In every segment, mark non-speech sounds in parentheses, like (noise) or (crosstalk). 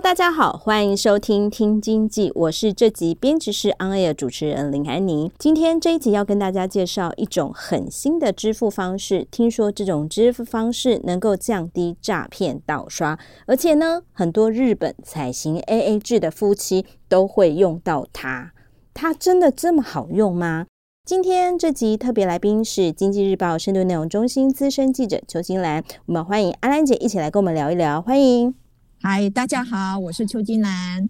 大家好，欢迎收听《听经济》，我是这集编辑室 On Air 主持人林安妮。今天这一集要跟大家介绍一种很新的支付方式，听说这种支付方式能够降低诈骗盗刷，而且呢，很多日本采行 AA 制的夫妻都会用到它。它真的这么好用吗？今天这集特别来宾是《经济日报》深度内容中心资深记者邱金兰，我们欢迎阿兰姐一起来跟我们聊一聊，欢迎。嗨，大家好，我是邱金兰。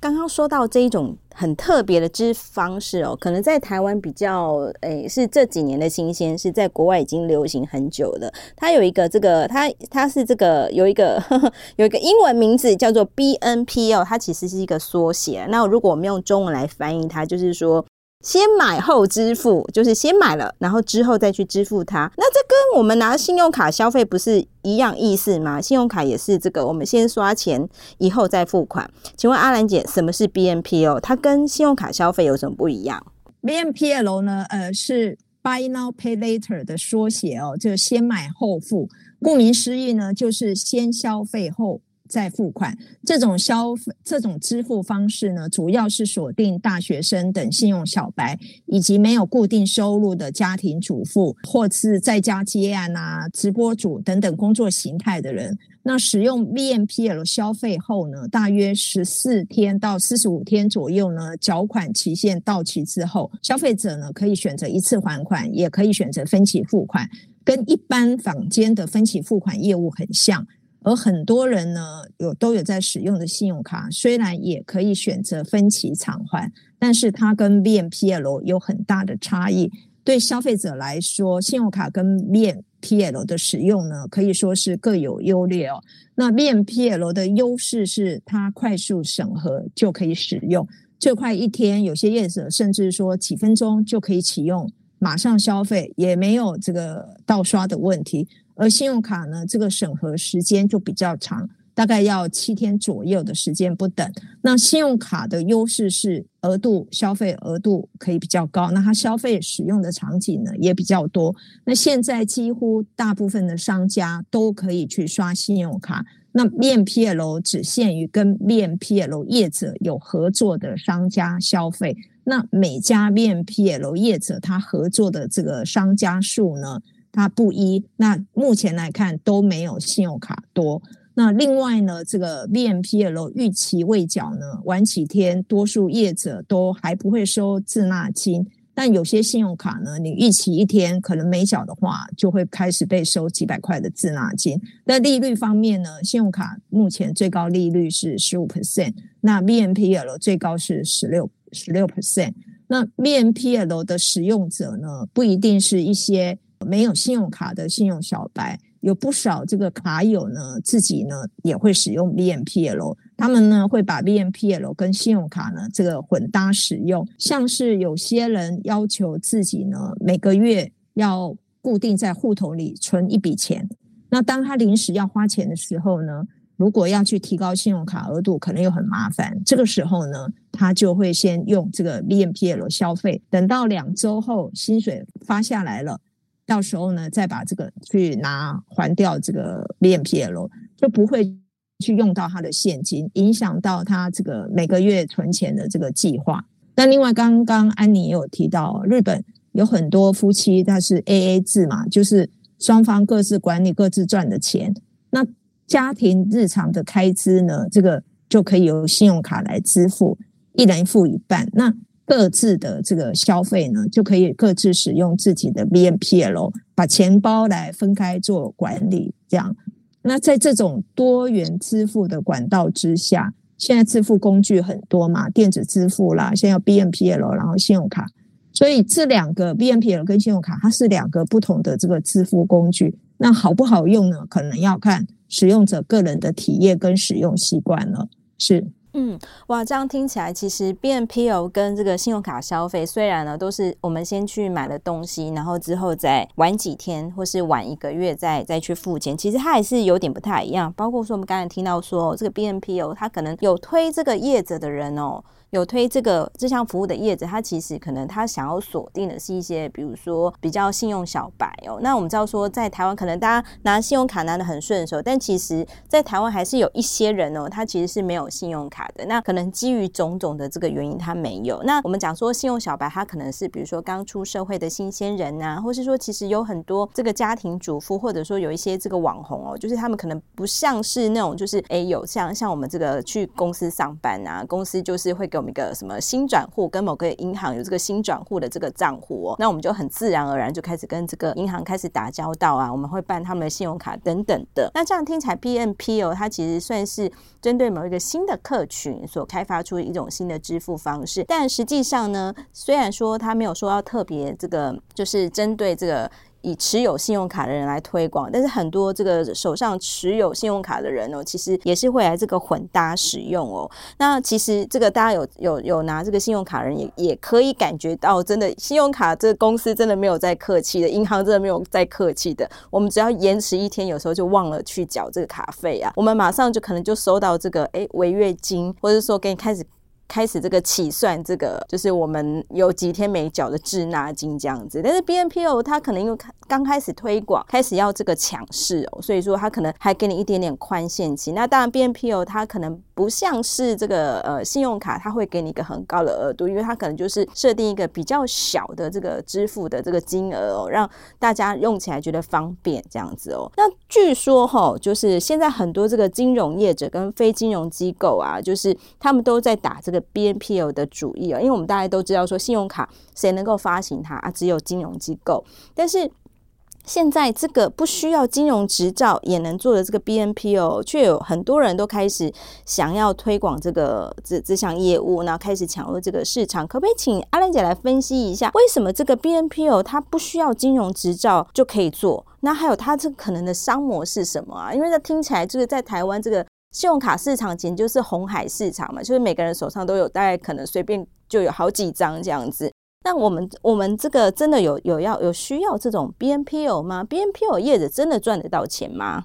刚刚说到这一种很特别的支付方式哦，可能在台湾比较诶、是这几年的新鲜，是在国外已经流行很久了。它有一个这个，它它是这个有一个呵呵 (laughs) 有一个英文名字叫做 BNPL，它其实是一个缩写。那如果我们用中文来翻译它，就是说。先买后支付，就是先买了，然后之后再去支付它。那这跟我们拿信用卡消费不是一样意思吗？信用卡也是这个，我们先刷钱，以后再付款。请问阿兰姐，什么是 BNPL？它跟信用卡消费有什么不一样？BNPL 呢？呃，是 Buy Now Pay Later 的缩写哦，就是先买后付。顾名思义呢，就是先消费后。再付款，这种消费这种支付方式呢，主要是锁定大学生等信用小白，以及没有固定收入的家庭主妇，或是在家接案啊、直播主等等工作形态的人。那使用 BNPL 消费后呢，大约十四天到四十五天左右呢，缴款期限到期之后，消费者呢可以选择一次还款，也可以选择分期付款，跟一般坊间的分期付款业务很像。而很多人呢，有都有在使用的信用卡，虽然也可以选择分期偿还，但是它跟 BNPL 有很大的差异。对消费者来说，信用卡跟 BNPL 的使用呢，可以说是各有优劣哦。那 BNPL 的优势是它快速审核就可以使用，最快一天，有些业者甚至说几分钟就可以启用，马上消费，也没有这个盗刷的问题。而信用卡呢，这个审核时间就比较长，大概要七天左右的时间不等。那信用卡的优势是额度消费额度可以比较高，那它消费使用的场景呢也比较多。那现在几乎大部分的商家都可以去刷信用卡，那 BNPL 只限于跟 BNPL 业者有合作的商家消费。那每家 BNPL 业者他合作的这个商家数呢，它不一，那目前来看都没有信用卡多。那另外呢，这个 BNPL 逾期未缴呢，晚几天，多数业者都还不会收滞纳金。但有些信用卡呢，你逾期一天可能没缴的话，就会开始被收几百块的滞纳金。那利率方面呢，信用卡目前最高利率是十五 percent，那 BNPL 最高是十六十六 percent。那 BNPL 的使用者呢，不一定是一些。没有信用卡的信用小白，有不少这个卡友呢，自己呢也会使用 BNPL，他们呢会把 BNPL 跟信用卡呢这个混搭使用，像是有些人要求自己呢每个月要固定在户头里存一笔钱，那当他临时要花钱的时候呢，如果要去提高信用卡额度，可能又很麻烦，这个时候呢，他就会先用这个 BNPL 消费，等到两周后薪水发下来了。到时候呢，再把这个去拿还掉这个 BNPL，就不会去用到他的现金，影响到他这个每个月存钱的这个计划。那另外，刚刚安妮也有提到，日本有很多夫妻他是 AA 制嘛，就是双方各自管理各自赚的钱，那家庭日常的开支呢，这个就可以由信用卡来支付，一人付一半。那各自的这个消费呢，就可以各自使用自己的 BNPL，把钱包来分开做管理。这样，那在这种多元支付的管道之下，现在支付工具很多嘛，电子支付啦，现在有 BNPL，然后信用卡，所以这两个 BNPL 跟信用卡，它是两个不同的这个支付工具。那好不好用呢？可能要看使用者个人的体验跟使用习惯了。是。嗯，哇，这样听起来，其实 B N P O 跟这个信用卡消费，虽然呢都是我们先去买了东西，然后之后再晚几天或是晚一个月再再去付钱，其实它还是有点不太一样。包括说我们刚才听到说，这个 B N P O，它可能有推这个业者的人哦。有推这个这项服务的业者，他其实可能他想要锁定的是一些，比如说比较信用小白哦。那我们知道说，在台湾可能大家拿信用卡拿得很顺手，但其实，在台湾还是有一些人哦，他其实是没有信用卡的。那可能基于种种的这个原因，他没有。那我们讲说，信用小白他可能是比如说刚出社会的新鲜人呐，或是说其实有很多这个家庭主妇，或者说有一些这个网红哦，就是他们可能不像是那种就是哎有像像我们这个去公司上班啊，公司就是会给。我们一个什么新转户跟某个银行有这个新转户的这个账户哦，那我们就很自然而然就开始跟这个银行开始打交道啊，我们会办他们的信用卡等等的。那这样听起来，B N P 哦它其实算是针对某一个新的客群所开发出一种新的支付方式，但实际上呢，虽然说它没有说要特别这个，就是针对这个。以持有信用卡的人来推广，但是很多这个手上持有信用卡的人哦，其实也是会来这个混搭使用哦。那其实这个大家有有有拿这个信用卡人也也可以感觉到，真的信用卡这个公司真的没有在客气的，银行真的没有在客气的。我们只要延迟一天，有时候就忘了去缴这个卡费啊，我们马上就可能就收到这个哎违约金，或者说给你开始。开始这个起算，这个就是我们有几天没缴的滞纳金这样子。但是 B N P O 它可能因为刚开始推广，开始要这个强势哦，所以说它可能还给你一点点宽限期。那当然 B N P O 它可能不像是这个呃信用卡，它会给你一个很高的额度，因为它可能就是设定一个比较小的这个支付的这个金额哦，让大家用起来觉得方便这样子哦。那据说哈，就是现在很多这个金融业者跟非金融机构啊，就是他们都在打这个。BNPL 的主意啊，因为我们大家都知道说，信用卡谁能够发行它啊？只有金融机构。但是现在这个不需要金融执照也能做的这个 B N P O，却有很多人都开始想要推广这个这这项业务，然后开始抢入这个市场。可不可以请阿兰姐来分析一下，为什么这个 B N P O 它不需要金融执照就可以做？那还有它这可能的商模是什么啊？因为这听起来就是在台湾这个。信用卡市场简直就是红海市场嘛，就是每个人手上都有，大概可能随便就有好几张这样子。那我们我们这个真的有有要有需要这种 BNPL 吗？BNPL 业者真的赚得到钱吗？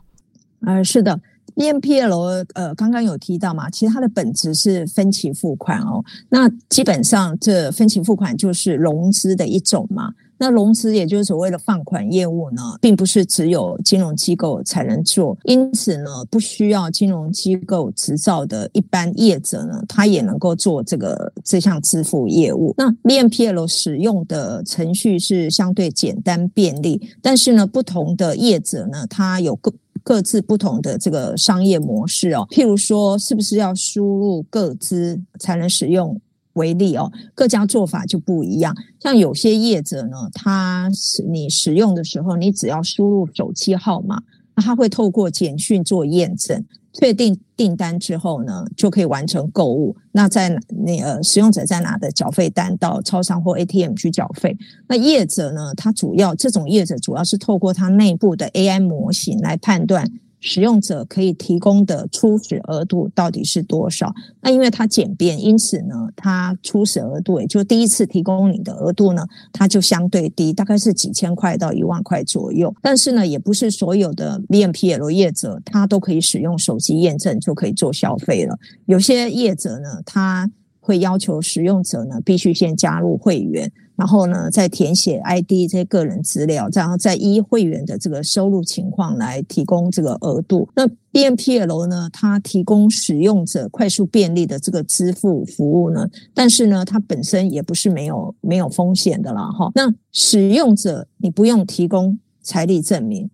呃，是的，BNPL 呃刚刚有提到嘛，其实它的本质是分期付款哦。那基本上这分期付款就是融资的一种嘛。那融资也就是所谓的放款业务呢，并不是只有金融机构才能做，因此呢，不需要金融机构执照的一般业者呢，他也能够做这个这项支付业务。那 BNPL 使用的程序是相对简单便利，但是呢，不同的业者呢，他有各各自不同的这个商业模式哦。譬如说，是不是要输入个资才能使用？为例哦，各家做法就不一样。像有些业者呢，他是你使用的时候，你只要输入手机号码，那他会透过简讯做验证，确定订单之后呢，就可以完成购物。那在那呃，使用者在拿的缴费单到超商或 ATM 去缴费。那业者呢，他主要这种业者主要是透过他内部的 AI 模型来判断。使用者可以提供的初始额度到底是多少？那因为它简便，因此呢，它初始额度也就第一次提供你的额度呢，它就相对低，大概是几千块到一万块左右。但是呢，也不是所有的 BNPL 业者他都可以使用手机验证就可以做消费了。有些业者呢，他会要求使用者呢必须先加入会员。然后呢，再填写 ID 这些个人资料，然后再依会员的这个收入情况来提供这个额度。那 BNPL 呢，它提供使用者快速便利的这个支付服务呢，但是呢，它本身也不是没有没有风险的啦哈。那使用者你不用提供财力证明，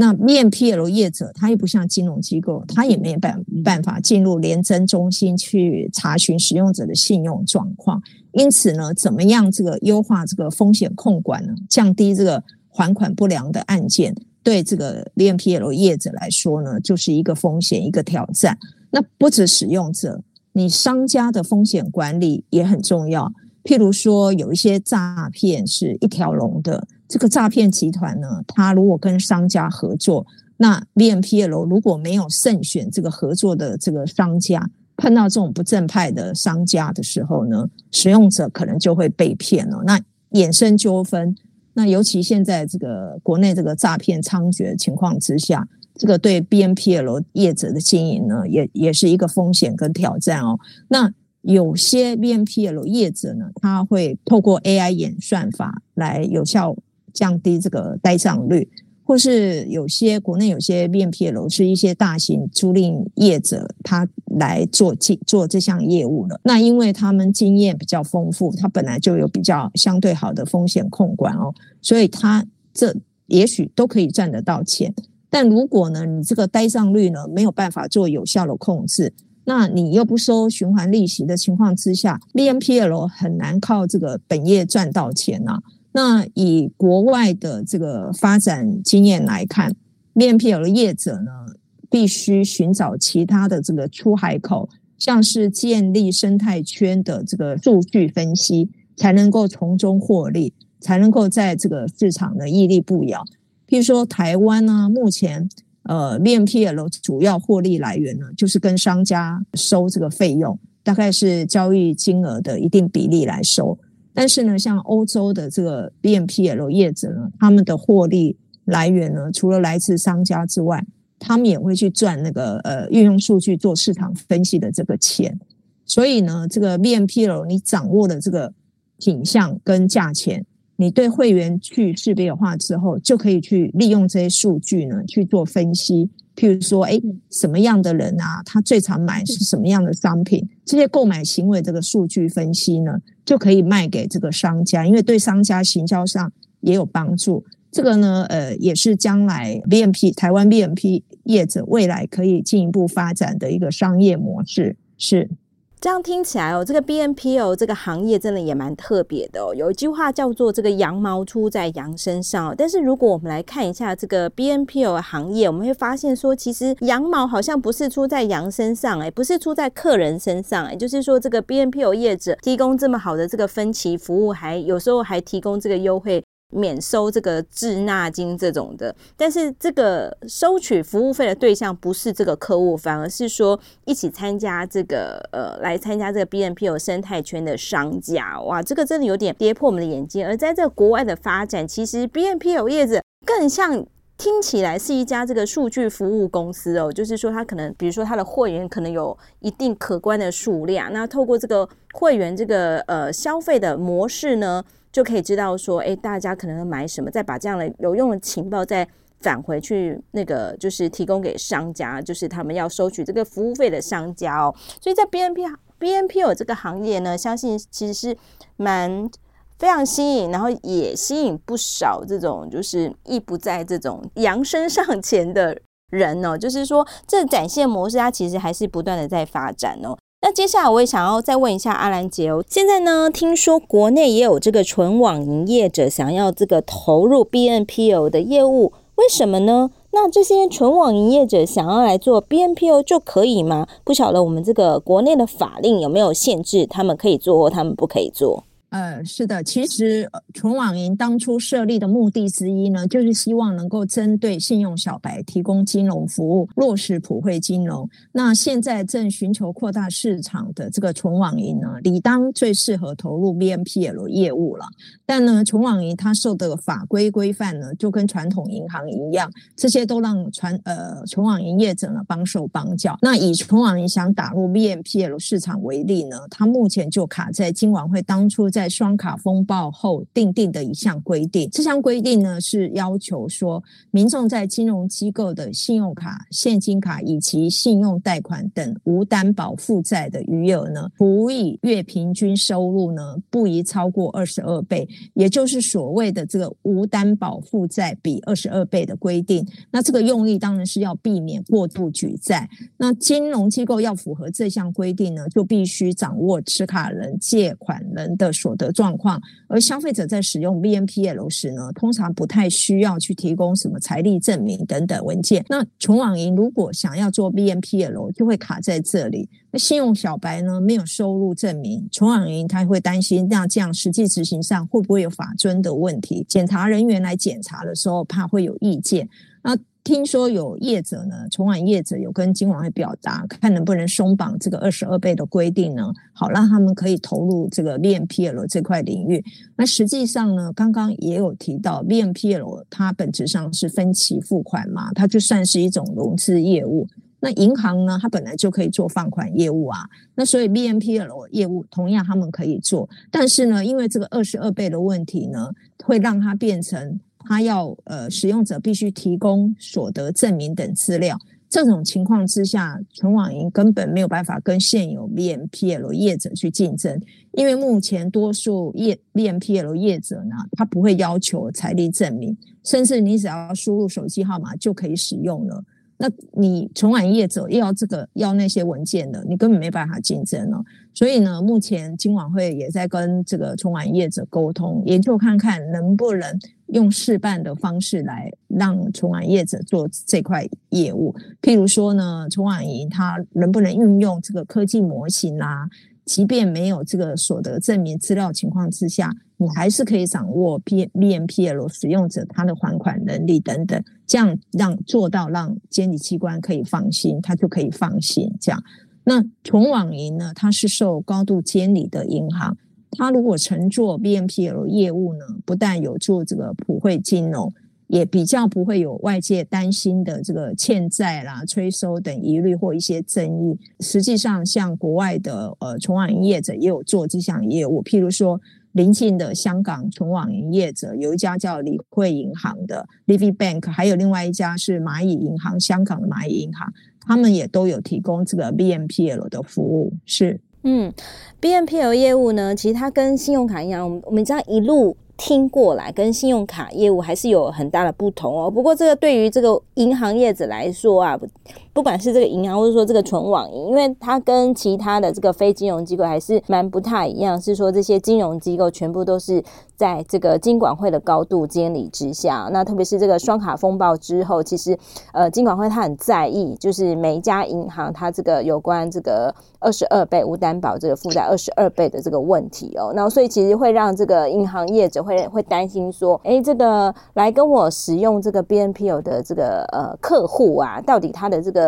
那 BNPL 业者他又不像金融机构，他也没办办法进入联征中心去查询使用者的信用状况。因此呢，怎么样这个优化这个风险控管呢？降低这个还款不良的案件，对这个 BNPL 业者来说呢，就是一个风险，一个挑战。那不止使用者，你商家的风险管理也很重要。譬如说，有一些诈骗是一条龙的，这个诈骗集团呢，他如果跟商家合作，那 BNPL 如果没有慎选这个合作的这个商家。碰到这种不正派的商家的时候呢，使用者可能就会被骗了，那衍生纠纷，那尤其现在这个国内这个诈骗猖獗的情况之下，这个对 BNPL 业者的经营呢，也也是一个风险跟挑战哦。那有些 BNPL 业者呢，他会透过 AI 演算法来有效降低这个呆账率。或是有些国内有些 BNPL 是一些大型租赁业者，他来做做这项业务了。那因为他们经验比较丰富，他本来就有比较相对好的风险控管哦，所以他这也许都可以赚得到钱。但如果呢，你这个呆账率呢没有办法做有效的控制，那你又不收循环利息的情况之下，BNPL 很难靠这个本业赚到钱呐、那以国外的这个发展经验来看，BNPL 的业者呢，必须寻找其他的这个出海口，像是建立生态圈的这个数据分析，才能够从中获利，才能够在这个市场呢屹立不摇。譬如说台湾呢，目前呃 BNPL 主要获利来源呢，就是跟商家收这个费用，大概是交易金额的一定比例来收。但是呢，像欧洲的这个 BNPL 业者呢，他们的获利来源呢，除了来自商家之外，他们也会去赚那个呃运用数据做市场分析的这个钱。所以呢，这个 BNPL 你掌握了这个品相跟价钱，你对会员去识别化之后，就可以去利用这些数据呢去做分析。譬如说，哎，什么样的人啊，他最常买是什么样的商品？这些购买行为这个数据分析呢，就可以卖给这个商家，因为对商家行销上也有帮助。这个呢，呃，也是将来 BMP 台湾 BMP 业者未来可以进一步发展的一个商业模式，是。这样听起来哦，这个 BNPL 这个行业真的也蛮特别的哦。有一句话叫做“这个羊毛出在羊身上”，但是如果我们来看一下这个 BNPL 行业，我们会发现说，其实羊毛好像不是出在羊身上，哎，不是出在客人身上，哎，就是说这个 BNPL 业者提供这么好的这个分期服务，还有时候还提供这个优惠。免收这个滞纳金这种的，但是这个收取服务费的对象不是这个客户，反而是说一起参加这个呃来参加这个 BNPL 生态圈的商家，哇，这个真的有点跌破我们的眼镜。而在这国外的发展，其实 BNPL 业者更像听起来是一家这个数据服务公司哦，就是说他可能比如说他的会员可能有一定可观的数量，那透过这个会员这个呃消费的模式呢。就可以知道说，哎，大家可能买什么，再把这样的有用的情报再返回去，那个就是提供给商家，就是他们要收取这个服务费的商家哦。所以在 B N P B N P O 这个行业呢，相信其实是蛮非常吸引，然后也吸引不少这种就是意不在这种 (laughs) 扬身上前的人哦。就是说，这展现模式它其实还是不断的在发展哦。接下来我也想要再问一下阿兰姐哦，现在呢，听说国内也有这个纯网营业者想要这个投入 B N P O 的业务，为什么呢？那这些纯网营业者想要来做 B N P O 就可以吗？不晓得我们这个国内的法令有没有限制，他们可以做或他们不可以做？呃，是的，其实纯网银当初设立的目的之一呢，就是希望能够针对信用小白提供金融服务，落实普惠金融。那现在正寻求扩大市场的这个纯网银呢，理当最适合投入 BNPL 业务了。但呢，纯网银它受的法规规范呢，就跟传统银行一样，这些都让传呃纯网银业者呢帮手帮脚。那以纯网银想打入 BNPL 市场为例呢，它目前就卡在金管会当初在双卡风暴后订定的一项规定。这项规定呢，是要求说，民众在金融机构的信用卡、现金卡以及信用贷款等无担保负债的余额呢，除以月平均收入呢，不宜超过二十二倍，也就是所谓的这个无担保负债比二十二倍的规定。那这个用意当然是要避免过度举债。那金融机构要符合这项规定呢，就必须掌握持卡人、借款人的所得状况。而消费者在使用 BNPL 时呢，通常不太需要去提供什么财力证明等等文件。那纯网银如果想要做 BNPL，就会卡在这里。那信用小白呢，没有收入证明，纯网银他会担心，那这样实际执行上会不会有法遵的问题？检查人员来检查的时候，怕会有意见。那听说有业者呢，纯网业者有跟金管会表达，看能不能松绑这个二十二倍的规定呢？好，让他们可以投入这个 BNPL 这块领域。那实际上呢，刚刚也有提到，BNPL 它本质上是分期付款嘛，它就算是一种融资业务。那银行呢，它本来就可以做放款业务啊，那所以 BNPL 业务同样他们可以做，但是呢，因为这个二十二倍的问题呢，会让它变成它要呃使用者必须提供所得证明等资料，这种情况之下，纯网银根本没有办法跟现有 BNPL 业者去竞争，因为目前多数业 BNPL 业者呢，他不会要求财力证明，甚至你只要输入手机号码就可以使用了。那你纯网业者要这个要那些文件的，你根本没办法竞争了。所以呢，目前金管会也在跟这个纯网业者沟通，研究看看能不能用试办的方式来让存款业者做这块业务。譬如说呢，纯网银它能不能运用这个科技模型啦、啊？即便没有这个所得证明资料情况之下，你还是可以掌握 BNPL 使用者他的还款能力等等，这样让做到让监理机关可以放心，他就可以放心。这样，那存网银呢，它是受高度监理的银行，它如果乘坐 BNPL 业务呢，不但有做这个普惠金融。也比较不会有外界担心的这个欠债啦、催收等疑虑或一些争议。实际上，像国外的呃存网营业者也有做这项业务，譬如说邻近的香港存网营业者有一家叫理惠银行的 Livy Bank，还有另外一家是蚂蚁银行，香港的蚂蚁银行，他们也都有提供这个 BNPL 的服务。是，嗯，BNPL 业务呢，其实它跟信用卡一样，我们我们这样一路。听过来跟信用卡业务还是有很大的不同哦。不过这个对于这个银行业者来说啊。不管是这个银行，或者说这个纯网银，因为它跟其他的这个非金融机构还是蛮不太一样，是说这些金融机构全部都是在这个金管会的高度监理之下。那特别是这个双卡风暴之后，其实呃金管会他很在意，就是每一家银行它这个有关这个二十二倍无担保这个负债二十二倍的这个问题哦。那所以其实会让这个银行业者会会担心说，哎，这个来跟我使用这个 BNPL 的这个呃客户啊，到底他的这个。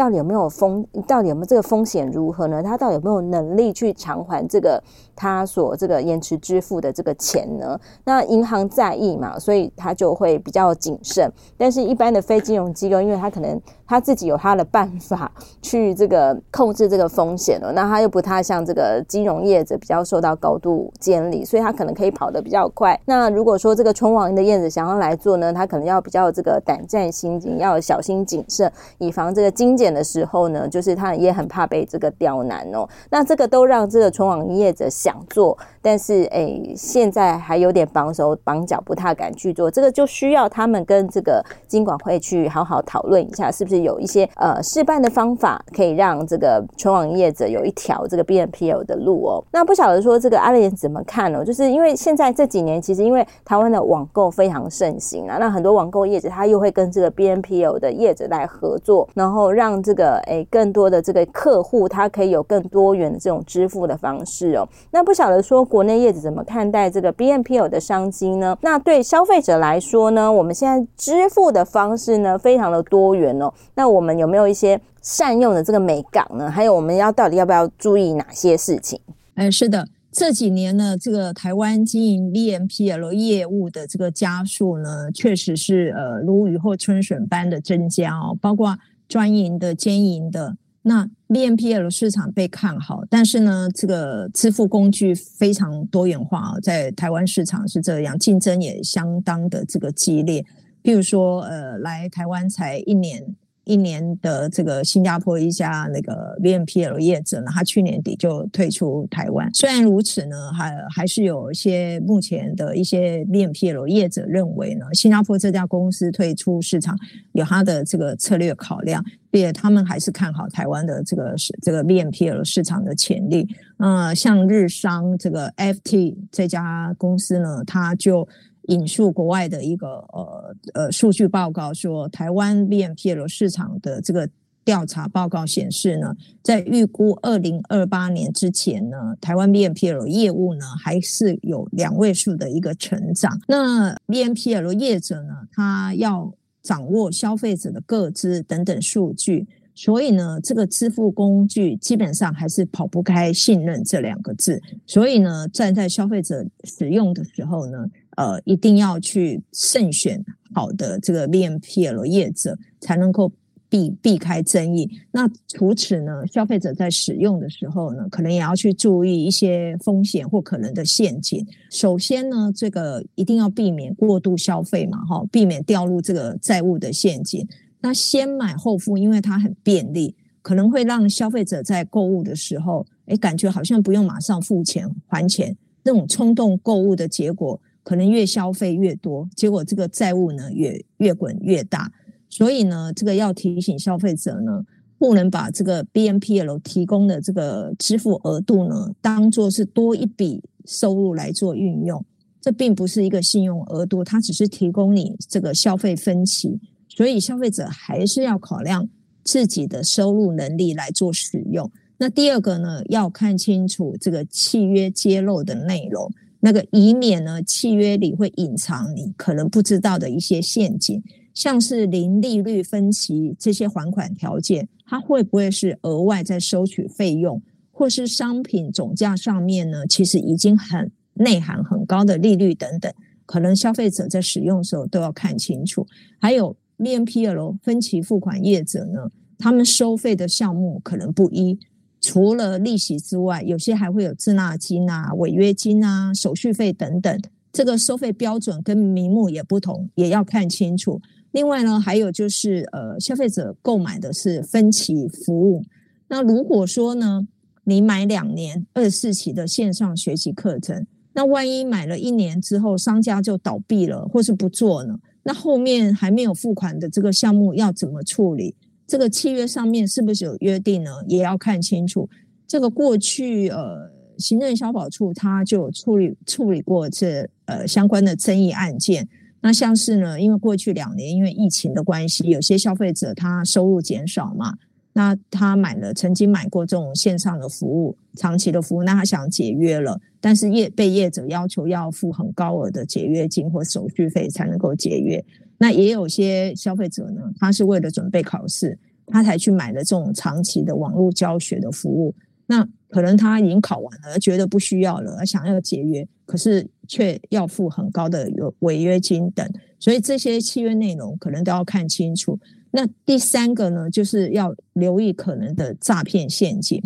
到底有没有风？到底有没有这个风险如何呢？他到底有没有能力去偿还这个他所这个延迟支付的这个钱呢？那银行在意嘛，所以他就会比较谨慎。但是，一般的非金融机构，因为他可能他自己有他的办法 (laughs) 去这个控制这个风险了，那他又不太像这个金融业者比较受到高度监理，所以他可能可以跑得比较快。那如果说这个春王的燕子想要来做呢，他可能要比较这个胆战心惊，要小心谨慎，以防这个金的时候呢，就是他也很怕被这个刁难哦。那这个都让这个纯网业者想做，但是诶，现在还有点绑手绑脚，不太敢去做。这个就需要他们跟这个金管会去好好讨论一下，是不是有一些呃试办的方法，可以让这个纯网业者有一条这个 BNPL 的路哦。那不晓得说这个阿莲怎么看哦？就是因为现在这几年，其实因为台湾的网购非常盛行啊，那很多网购业者他又会跟这个 BNPL 的业者来合作，然后让这个诶，更多的这个客户，他可以有更多元的这种支付的方式哦。那不晓得说国内业者怎么看待这个 BNPL 的商机呢？那对消费者来说呢，我们现在支付的方式呢，非常的多元哦。那我们有没有一些善用的这个美感呢？还有我们要到底要不要注意哪些事情？哎，是的，这几年呢，这个台湾经营 BNPL 业务的这个家数呢，确实是呃如雨后春笋般的增加哦，包括专营的、兼营的，那 BNPL 市场被看好，但是呢，这个支付工具非常多元化啊，在台湾市场是这样，竞争也相当的这个激烈。譬如说，呃，来台湾才一年。一年的这个新加坡一家那个 BNPL 业者呢，他去年底就退出台湾。虽然如此呢，还还是有一些目前的一些 BNPL 业者认为呢，新加坡这家公司退出市场有他的这个策略考量，并且他们还是看好台湾的这个是这个 BNPL 市场的潜力。呃，像日商这个 FT 这家公司呢，他就。引述国外的一个呃呃数据报告说，台湾 BNPL 市场的这个调查报告显示呢，在预估二零二八年之前呢，台湾 BNPL 业务呢还是有两位数的一个成长。那 BNPL 业者呢，他要掌握消费者的个资等等数据，所以呢，这个支付工具基本上还是跑不开信任这两个字。所以呢，站在消费者使用的时候呢。呃，一定要去慎选好的这个 B M P L 业者，才能够避避开争议。那除此呢，消费者在使用的时候呢，可能也要去注意一些风险或可能的陷阱。首先呢，这个一定要避免过度消费嘛，哈，避免掉入这个债务的陷阱。那先买后付，因为它很便利，可能会让消费者在购物的时候，诶，感觉好像不用马上付钱还钱，那种冲动购物的结果。可能越消费越多，结果这个债务呢越越滚越大。所以呢，这个要提醒消费者呢，不能把这个 BNPL 提供的这个支付额度呢，当做是多一笔收入来做运用。这并不是一个信用额度，它只是提供你这个消费分期。所以消费者还是要考量自己的收入能力来做使用。那第二个呢，要看清楚这个契约揭露的内容。那个以免呢，契约里会隐藏你可能不知道的一些陷阱，像是零利率分期这些还款条件，它会不会是额外在收取费用，或是商品总价上面呢，其实已经很内含很高的利率等等，可能消费者在使用的时候都要看清楚。还有 BNPL 分期付款业者呢，他们收费的项目可能不一。除了利息之外，有些还会有滞纳金啊、违约金啊、手续费等等。这个收费标准跟名目也不同，也要看清楚。另外呢，还有就是呃，消费者购买的是分期服务。那如果说呢，你买两年二十四期的线上学习课程，那万一买了一年之后，商家就倒闭了，或是不做呢？那后面还没有付款的这个项目要怎么处理？这个契约上面是不是有约定呢？也要看清楚。这个过去呃，行政消保处他就有处理处理过这呃相关的争议案件。那像是呢，因为过去两年因为疫情的关系，有些消费者他收入减少嘛，那他买了曾经买过这种线上的服务，长期的服务，那他想解约了，但是业被业者要求要付很高额的解约金或手续费才能够解约。那也有些消费者呢，他是为了准备考试，他才去买了这种长期的网络教学的服务。那可能他已经考完了，觉得不需要了，想要解约，可是却要付很高的违约金等，所以这些契约内容可能都要看清楚。那第三个呢，就是要留意可能的诈骗陷阱。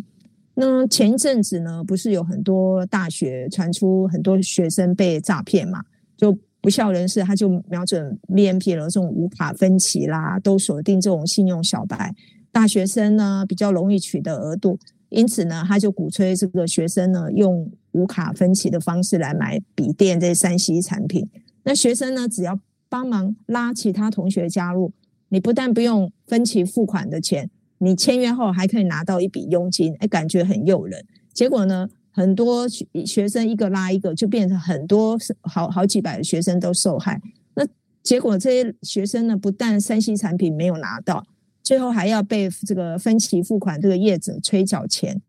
那前一阵子呢，不是有很多大学传出很多学生被诈骗嘛，就。不孝人士，他就瞄准 BNP 了这种无卡分期啦，都锁定这种信用小白大学生呢，比较容易取得额度，因此呢，他就鼓吹这个学生呢用无卡分期的方式来买笔电这三 C 产品。那学生呢，只要帮忙拉其他同学加入，你不但不用分期付款的钱，你签约后还可以拿到一笔佣金，哎，感觉很诱人。结果呢？很多学学生一个拉一个，就变成很多好好几百的学生都受害。那结果这些学生呢，不但三 C 产品没有拿到，最后还要被这个分期付款这个业者催缴钱。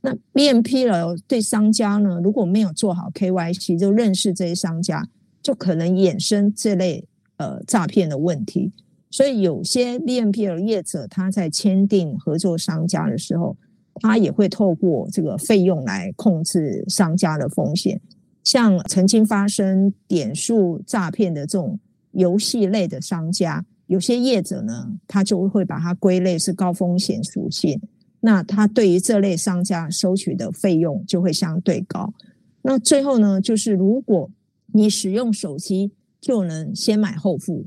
那 BNPL 对商家呢，如果没有做好 KYC，就认识这些商家，就可能衍生这类呃诈骗的问题。所以有些 BNPL 业者他在签订合作商家的时候，他也会透过这个费用来控制商家的风险，像曾经发生点数诈骗的这种游戏类的商家，有些业者呢，他就会把它归类是高风险属性。那他对于这类商家收取的费用就会相对高。那最后呢，就是如果你使用手机就能先买后付，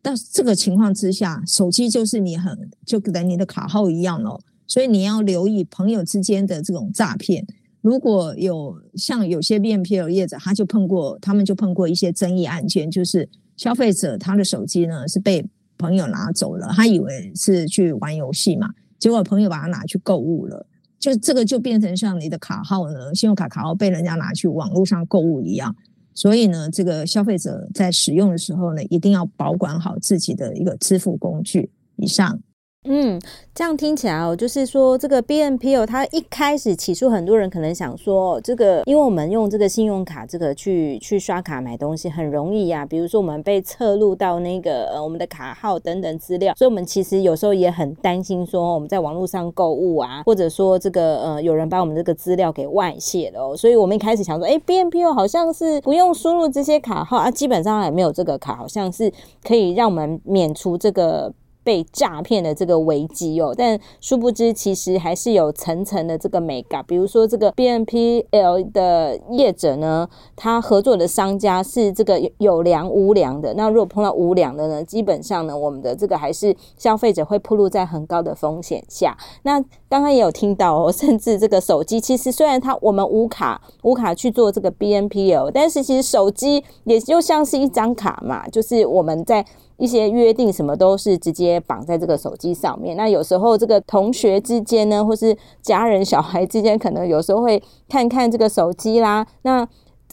但这个情况之下，手机就是你很就等你的卡号一样咯。所以你要留意朋友之间的这种诈骗。如果有像有些 BNPL 业者，他就碰过，他们就碰过一些争议案件，就是消费者他的手机呢是被朋友拿走了，他以为是去玩游戏嘛。结果朋友把它拿去购物了，就这个就变成像你的卡号呢，信用卡卡号被人家拿去网络上购物一样。所以呢，这个消费者在使用的时候呢，一定要保管好自己的一个支付工具。以上。嗯，这样听起来哦，就是说这个 BNPO 它一开始起诉，很多人可能想说，这个因为我们用这个信用卡这个去去刷卡买东西很容易呀，比如说我们被侧录到那个呃我们的卡号等等资料，所以我们其实有时候也很担心说我们在网络上购物啊，或者说这个呃有人把我们这个资料给外泄了哦，所以我们一开始想说，哎，BNPL 好像是不用输入这些卡号啊，基本上也没有这个卡，好像是可以让我们免除这个。被诈骗的这个危机哦，但殊不知其实还是有层层的这个美感。比如说这个 BNPL 的业者呢，他合作的商家是这个有良无良的。那如果碰到无良的呢，基本上呢，我们的这个还是消费者会暴露在很高的风险下。那刚刚也有听到哦，(laughs) 甚至这个手机其实虽然它我们无卡无卡去做这个 BNPL，但是其实手机也就像是一张卡嘛，就是我们在。一些约定什么都是直接绑在这个手机上面。那有时候这个同学之间呢，或是家人小孩之间，可能有时候会看看这个手机啦。那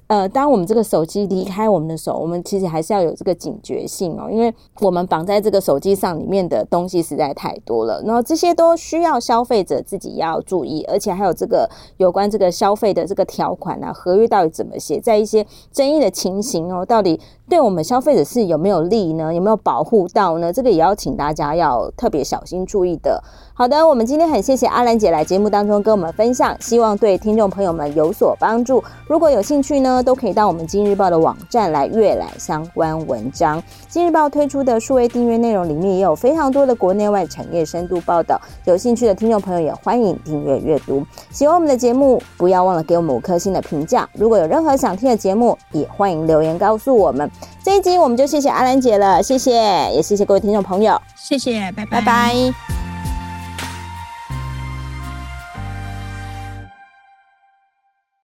呃，当我们这个手机离开我们的手，我们其实还是要有这个警觉性哦，因为我们绑在这个手机上里面的东西实在太多了。然后这些都需要消费者自己要注意，而且还有这个有关这个消费的这个条款啊，合约到底怎么写，在一些争议的情形哦，到底对我们消费者是有没有利呢？有没有保护到呢？这个也要请大家要特别小心注意的。好的，我们今天很谢谢阿兰姐来节目当中跟我们分享，希望对听众朋友们有所帮助。如果有兴趣呢，都可以到我们今日报的网站来阅览相关文章。今日报推出的数位订阅内容里面也有非常多的国内外产业深度报道，有兴趣的听众朋友也欢迎订阅阅读。喜欢我们的节目，不要忘了给我们五颗星的评价。如果有任何想听的节目，也欢迎留言告诉我们。这一集我们就谢谢阿兰姐了，谢谢，也谢谢各位听众朋友，谢谢，拜拜。拜拜。